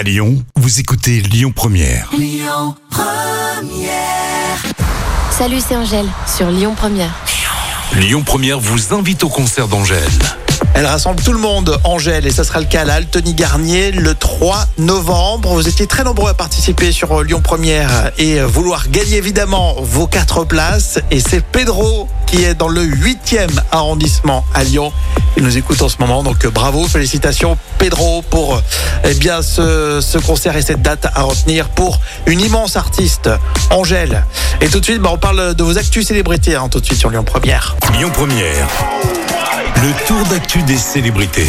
À Lyon, vous écoutez Lyon Première. Salut, c'est Angèle sur Lyon Première. Lyon Première vous invite au concert d'Angèle. Elle rassemble tout le monde, Angèle, et ça sera le cas à la Tony Garnier le 3 novembre. Vous étiez très nombreux à participer sur euh, Lyon Première et euh, vouloir gagner évidemment vos quatre places. Et c'est Pedro qui est dans le 8e arrondissement à Lyon. Il nous écoute en ce moment, donc euh, bravo, félicitations Pedro pour euh, eh bien ce, ce concert et cette date à retenir pour une immense artiste, Angèle. Et tout de suite, bah, on parle de vos actus célébrités, hein, tout de suite sur Lyon Première. Lyon Première. Le tour d'actu des célébrités.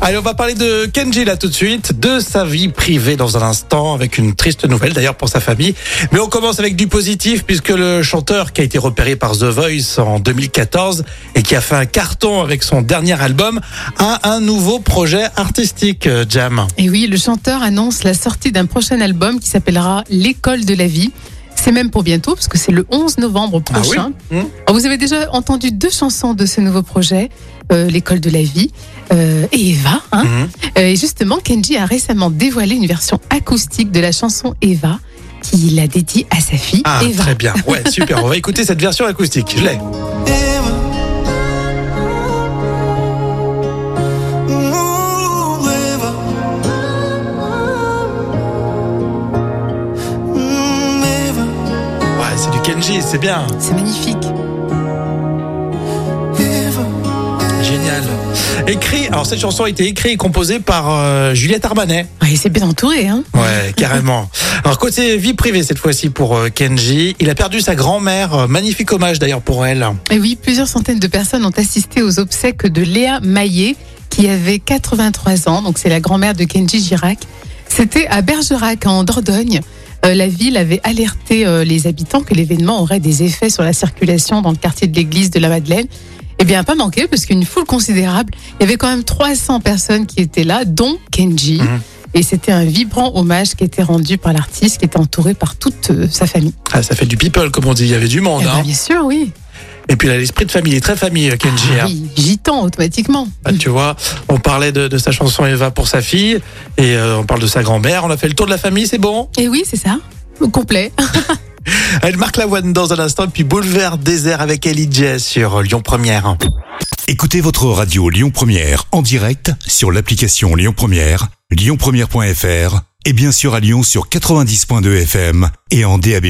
Allez, on va parler de Kenji là tout de suite, de sa vie privée dans un instant, avec une triste nouvelle d'ailleurs pour sa famille. Mais on commence avec du positif, puisque le chanteur qui a été repéré par The Voice en 2014 et qui a fait un carton avec son dernier album, a un nouveau projet artistique, euh, Jam. Et oui, le chanteur annonce la sortie d'un prochain album qui s'appellera L'école de la vie. C'est même pour bientôt, parce que c'est le 11 novembre Ah oui prochain. Alors, vous avez déjà entendu deux chansons de ce nouveau projet, euh, L'école de la vie euh, et Eva. hein. Mhm. Euh, et justement, Kenji a récemment dévoilé une version acoustique de la chanson Eva, qu'il a dédiée à sa fille Ah, Eva. très bien. Ouais, super. On va écouter cette version acoustique. Je l'ai. Kenji, c'est bien. C'est magnifique. Génial. Écrit, alors cette chanson a été écrite et composée par euh, Juliette Armanet. Ouais, c'est bien entouré, hein Ouais, carrément. Alors côté vie privée cette fois-ci pour euh, Kenji, il a perdu sa grand-mère, Euh, magnifique hommage d'ailleurs pour elle. Et oui, plusieurs centaines de personnes ont assisté aux obsèques de Léa Maillet, qui avait 83 ans, donc c'est la grand-mère de Kenji Girac. C'était à Bergerac, en Dordogne. Euh, la ville avait alerté euh, les habitants que l'événement aurait des effets sur la circulation dans le quartier de l'église de la Madeleine. Eh bien, pas manqué, parce qu'une foule considérable, il y avait quand même 300 personnes qui étaient là, dont Kenji. Mhm. Et c'était un vibrant hommage qui était rendu par l'artiste, qui était entouré par toute euh, sa famille. Ah, ça fait du people comme on dit, il y avait du monde. Eh ben, hein. bien sûr, oui. Et puis il a l'esprit de famille, il est très famille Kenji. Ah hein. oui, gitan automatiquement. Ah, tu vois, on parlait de, de sa chanson Eva pour sa fille et euh, on parle de sa grand-mère. On a fait le tour de la famille, c'est bon? Et oui, c'est ça. Au complet. Elle marque la voix dans un instant, puis Boulevard désert avec Ellie Jazz sur Lyon Première. Écoutez votre radio Lyon Première en direct sur l'application Lyon Première, lyonpremière.fr et bien sûr à Lyon sur 90.2 FM et en DAB+.